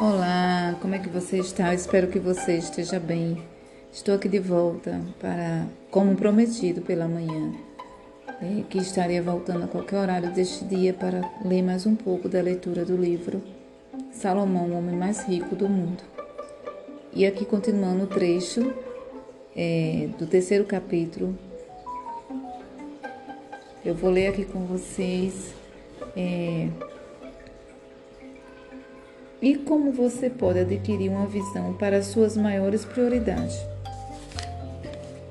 Olá, como é que você está? Eu espero que você esteja bem. Estou aqui de volta para, como prometido pela manhã, é, que estaria voltando a qualquer horário deste dia para ler mais um pouco da leitura do livro Salomão, o homem mais rico do mundo. E aqui continuando o trecho é, do terceiro capítulo, eu vou ler aqui com vocês. É, e como você pode adquirir uma visão para suas maiores prioridades.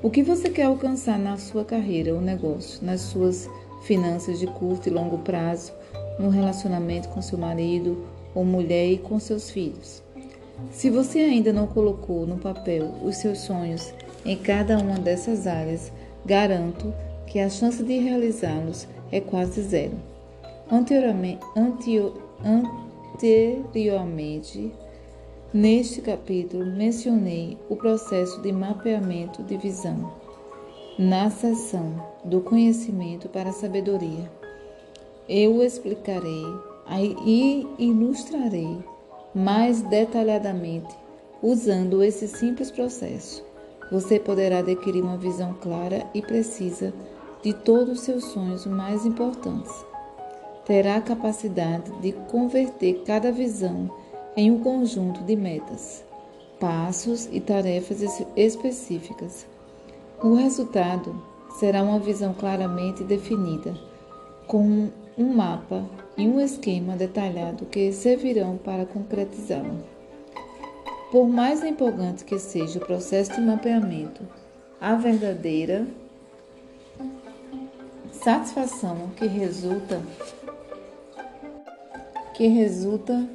O que você quer alcançar na sua carreira ou negócio, nas suas finanças de curto e longo prazo, no relacionamento com seu marido ou mulher e com seus filhos. Se você ainda não colocou no papel os seus sonhos em cada uma dessas áreas, garanto que a chance de realizá-los é quase zero. Anteriormente, antio, Anteriormente, neste capítulo, mencionei o processo de mapeamento de visão na seção do conhecimento para a sabedoria. Eu explicarei e ilustrarei mais detalhadamente usando esse simples processo. Você poderá adquirir uma visão clara e precisa de todos os seus sonhos mais importantes terá a capacidade de converter cada visão em um conjunto de metas, passos e tarefas específicas. O resultado será uma visão claramente definida, com um mapa e um esquema detalhado que servirão para concretizá-la. Por mais empolgante que seja o processo de mapeamento, a verdadeira satisfação que resulta que resulta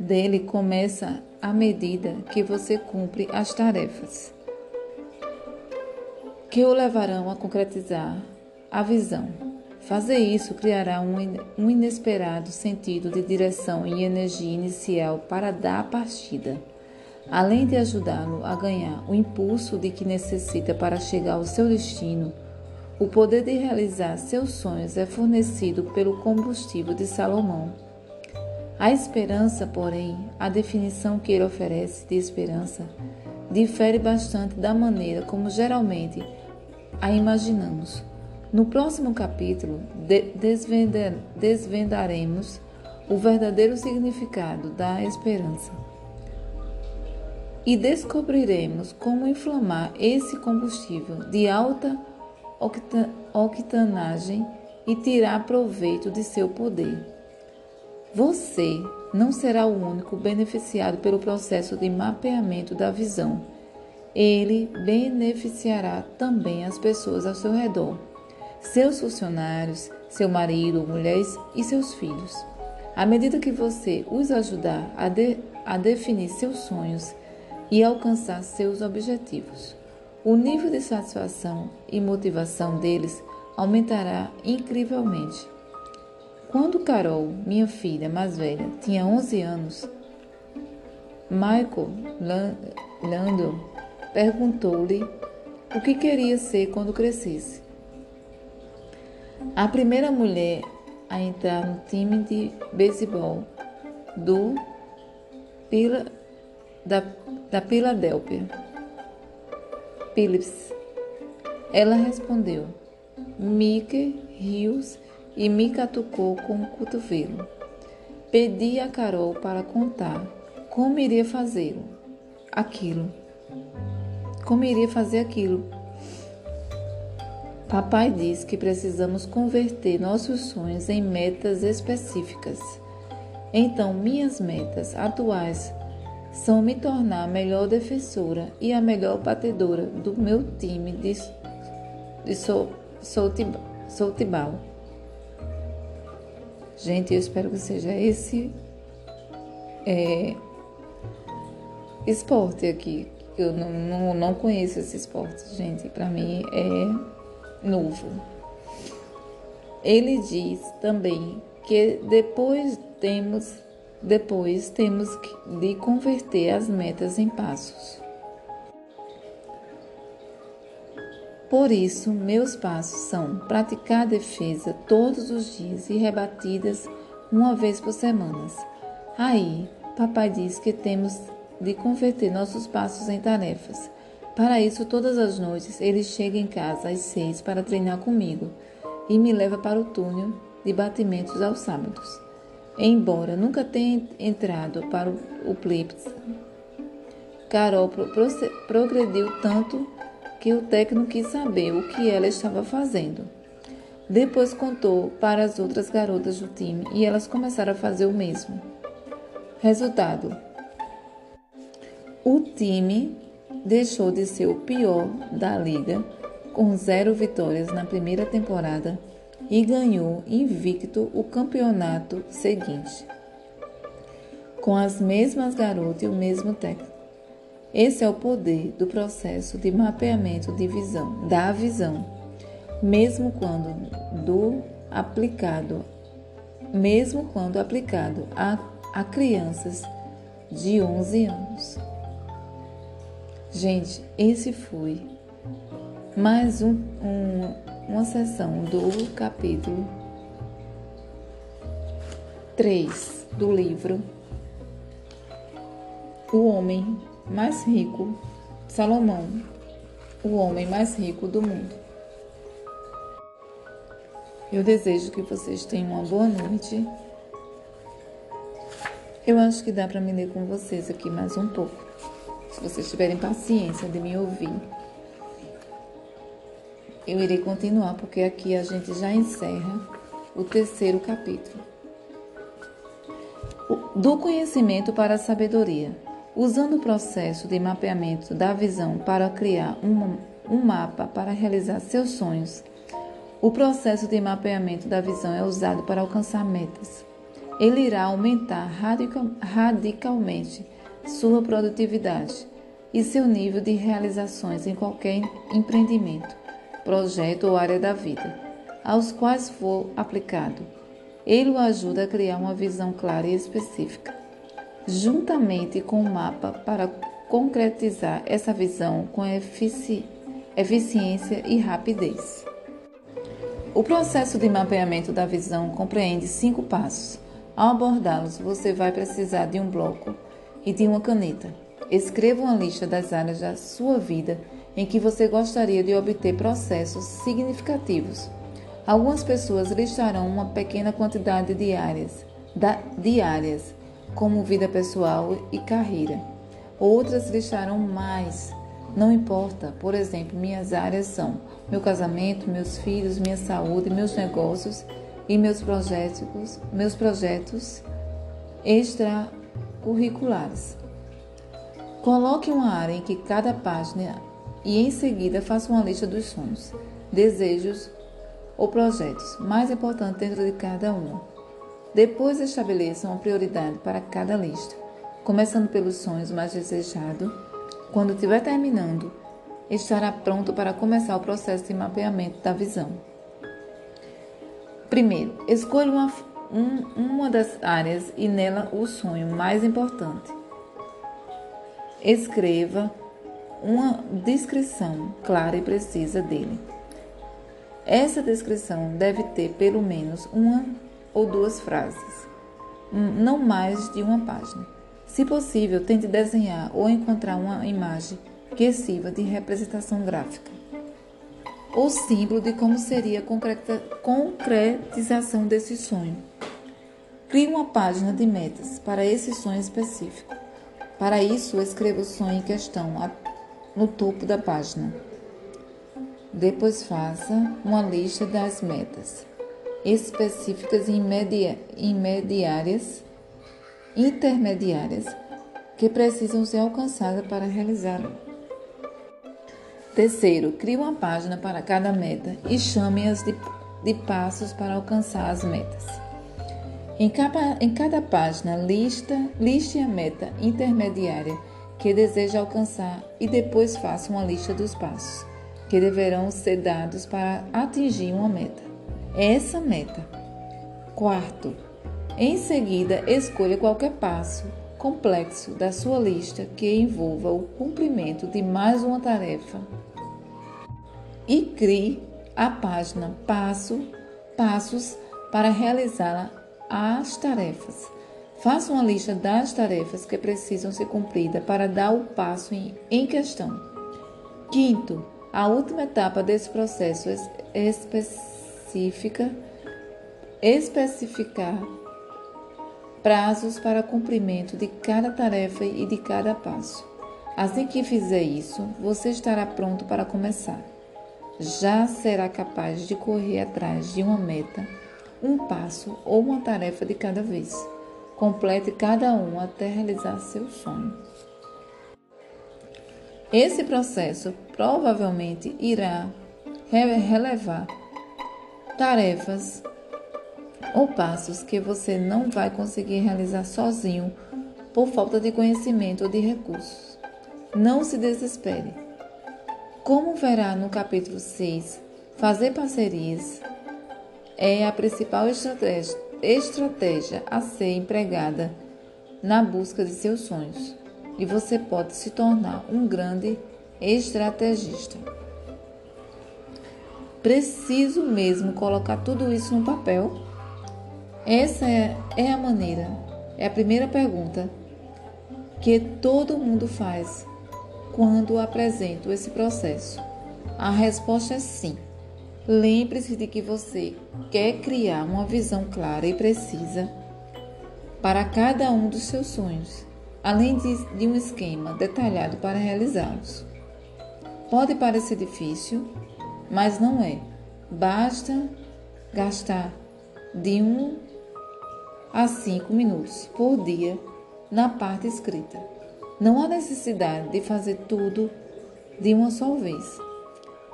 dele começa à medida que você cumpre as tarefas que o levarão a concretizar a visão. Fazer isso criará um inesperado sentido de direção e energia inicial para dar a partida, além de ajudá-lo a ganhar o impulso de que necessita para chegar ao seu destino. O poder de realizar seus sonhos é fornecido pelo combustível de Salomão a esperança, porém, a definição que ele oferece de esperança difere bastante da maneira como geralmente a imaginamos. No próximo capítulo, de desvendar desvendaremos o verdadeiro significado da esperança e descobriremos como inflamar esse combustível de alta octanagem e tirar proveito de seu poder. Você não será o único beneficiado pelo processo de mapeamento da visão. Ele beneficiará também as pessoas ao seu redor, seus funcionários, seu marido, mulheres e seus filhos. À medida que você os ajudar a, de, a definir seus sonhos e alcançar seus objetivos, o nível de satisfação e motivação deles aumentará incrivelmente. Quando Carol, minha filha mais velha, tinha 11 anos, Michael Lando perguntou-lhe o que queria ser quando crescesse. A primeira mulher a entrar no time de beisebol do da, da Philadelphia Phillips. Ela respondeu: Mickey Hughes e me catucou com o cotovelo. Pedi a Carol para contar como iria fazê-lo, aquilo. Como iria fazer aquilo? Papai diz que precisamos converter nossos sonhos em metas específicas. Então, minhas metas atuais são me tornar a melhor defensora e a melhor batedora do meu time de, de Soutibal. Gente, eu espero que seja esse é, esporte aqui. Eu não, não, não conheço esse esporte, gente. Para mim é novo. Ele diz também que depois temos depois temos de converter as metas em passos. Por isso, meus passos são praticar a defesa todos os dias e rebatidas uma vez por semana. Aí, papai diz que temos de converter nossos passos em tarefas. Para isso, todas as noites, ele chega em casa às seis para treinar comigo e me leva para o túnel de batimentos aos sábados. Embora nunca tenha entrado para o Plips, Carol progrediu tanto que o técnico quis saber o que ela estava fazendo. Depois contou para as outras garotas do time e elas começaram a fazer o mesmo. Resultado: o time deixou de ser o pior da liga, com zero vitórias na primeira temporada, e ganhou invicto o campeonato seguinte, com as mesmas garotas e o mesmo técnico. Esse é o poder do processo de mapeamento de visão, da visão, mesmo quando do aplicado, mesmo quando aplicado a, a crianças de 11 anos. Gente, esse foi mais um, um, uma sessão do capítulo 3 do livro O Homem Mais Rico, Salomão, o homem mais rico do mundo. Eu desejo que vocês tenham uma boa noite. Eu acho que dá para me ler com vocês aqui mais um pouco se vocês tiverem paciência de me ouvir. Eu irei continuar porque aqui a gente já encerra o terceiro capítulo. Do conhecimento para a sabedoria. Usando o processo de mapeamento da visão para criar um, um mapa para realizar seus sonhos, o processo de mapeamento da visão é usado para alcançar metas. Ele irá aumentar radical, radicalmente sua produtividade e seu nível de realizações em qualquer empreendimento, projeto ou área da vida, aos quais for aplicado. Ele o ajuda a criar uma visão clara e específica, juntamente com o mapa para concretizar essa visão com efici eficiência e rapidez. O processo de mapeamento da visão compreende cinco passos. Ao abordá-los, você vai precisar de um bloco e de uma caneta. Escreva uma lista das áreas da sua vida em que você gostaria de obter processos significativos. Algumas pessoas listarão uma pequena quantidade de áreas, da, de áreas, como vida pessoal e carreira. Outras listarão mais. Não importa, por exemplo, minhas áreas são meu casamento, meus filhos, minha saúde, meus negócios e meus projetos, meus projetos extracurriculares. Coloque uma área em que cada página e em seguida faça uma lista dos sonhos, desejos ou projetos mais importantes dentro de cada uma. Depois estabeleça uma prioridade para cada lista, começando pelos sonhos mais desejados. Quando estiver terminando, estará pronto para começar o processo de mapeamento da visão. Primeiro, escolha uma, um, uma das áreas e nela o sonho mais importante. Escreva uma descrição clara e precisa dele. Essa descrição deve ter pelo menos uma ou duas frases, não mais de uma página. Se possível, tente desenhar ou encontrar uma imagem que sirva de representação gráfica ou símbolo de como seria a concretização desse sonho. Crie uma página de metas para esse sonho específico. Para isso, escreva o sonho em questão no topo da página. Depois faça uma lista das metas específicas e imediárias, intermediárias que precisam ser alcançadas para realizar. Terceiro, crie uma página para cada meta e chame-as de, de passos para alcançar as metas. Em cada, em cada página, lista, liste a meta intermediária que deseja alcançar e depois faça uma lista dos passos que deverão ser dados para atingir uma meta. Essa meta. Quarto, em seguida, escolha qualquer passo complexo da sua lista que envolva o cumprimento de mais uma tarefa e crie a página passo, passos para realizá-la as tarefas. Faça uma lista das tarefas que precisam ser cumpridas para dar o passo em questão. Quinto, a última etapa desse processo específica, especificar prazos para cumprimento de cada tarefa e de cada passo. Assim que fizer isso, você estará pronto para começar. Já será capaz de correr atrás de uma meta, um passo ou uma tarefa de cada vez. Complete cada um até realizar seu sonho. Esse processo provavelmente irá relevar tarefas ou passos que você não vai conseguir realizar sozinho por falta de conhecimento ou de recursos. Não se desespere. Como verá no capítulo 6, fazer parcerias é a principal estratégia estratégia a ser empregada na busca de seus sonhos e você pode se tornar um grande estrategista. Preciso mesmo colocar tudo isso no papel? Essa é, é a maneira, é a primeira pergunta que todo mundo faz quando apresento esse processo. A resposta é sim. Lembre-se de que você quer criar uma visão clara e precisa para cada um dos seus sonhos, além de, de um esquema detalhado para realizá-los. Pode parecer difícil, mas não é. Basta gastar de 1 um a 5 minutos por dia na parte escrita. Não há necessidade de fazer tudo de uma só vez.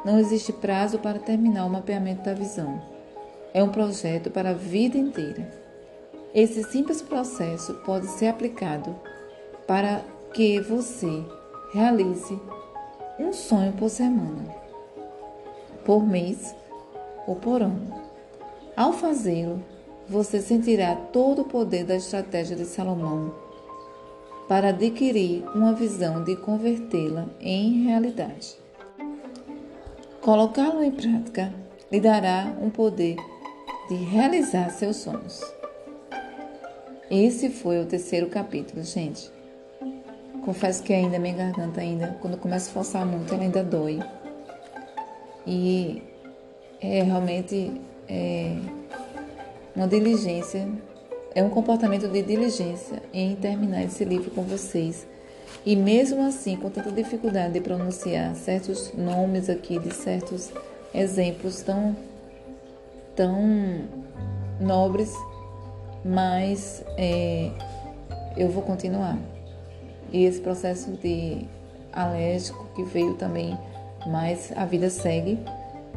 Não existe prazo para terminar o mapeamento da visão. É um projeto para a vida inteira. Esse simples processo pode ser aplicado para que você realize um sonho por semana, por mês ou por ano. Ao fazê-lo, você sentirá todo o poder da estratégia de Salomão para adquirir uma visão de convertê-la em realidade. Colocá-lo em prática lhe dará um poder de realizar seus sonhos. Esse foi o terceiro capítulo, gente. Confesso que ainda minha garganta ainda, quando começa a forçar muito, ela ainda dói. E é realmente é, uma diligência, é um comportamento de diligência em terminar esse livro com vocês e mesmo assim, com tanta dificuldade de pronunciar certos nomes aqui de certos exemplos tão, tão nobres, mas é, eu vou continuar. E esse processo de alérgico que veio também, mas a vida segue.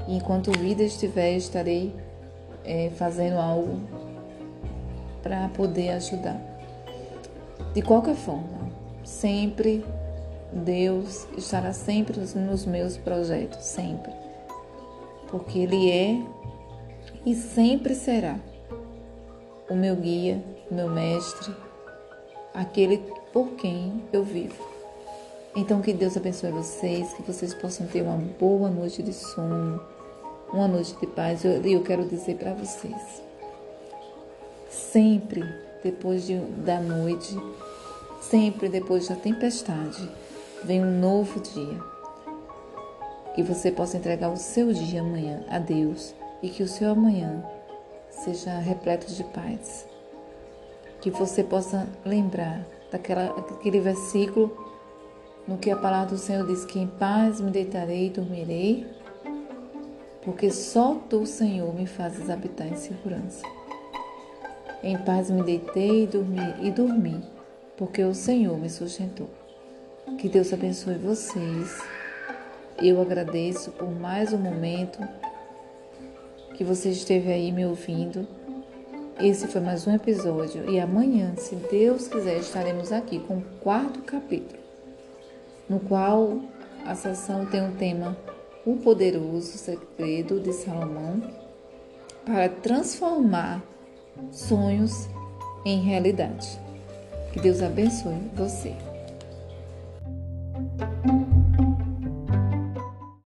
E enquanto vida estiver, estarei é, fazendo algo para poder ajudar. De qualquer forma, Sempre Deus estará sempre nos meus projetos, sempre. Porque Ele é e sempre será o meu guia, o meu mestre, aquele por quem eu vivo. Então que Deus abençoe vocês, que vocês possam ter uma boa noite de sono, uma noite de paz. E eu, eu, quero dizer para vocês, sempre depois de, da noite, Sempre depois da tempestade vem um novo dia. Que você possa entregar o seu dia amanhã a Deus e que o seu amanhã seja repleto de paz. Que você possa lembrar daquela, daquele versículo no que a palavra do Senhor diz que em paz me deitarei e dormirei, porque só tu, Senhor, me fazes habitar em segurança. Em paz me deitei e dormi, e dormi porque o Senhor me sustentou. Que Deus abençoe vocês. Eu agradeço por mais um momento que você esteve aí me ouvindo. Esse foi mais um episódio e amanhã, se Deus quiser, estaremos aqui com o quarto capítulo, no qual a sessão tem um tema O Poderoso Segredo de Salomão para transformar sonhos em realidade. Que Deus abençoe você.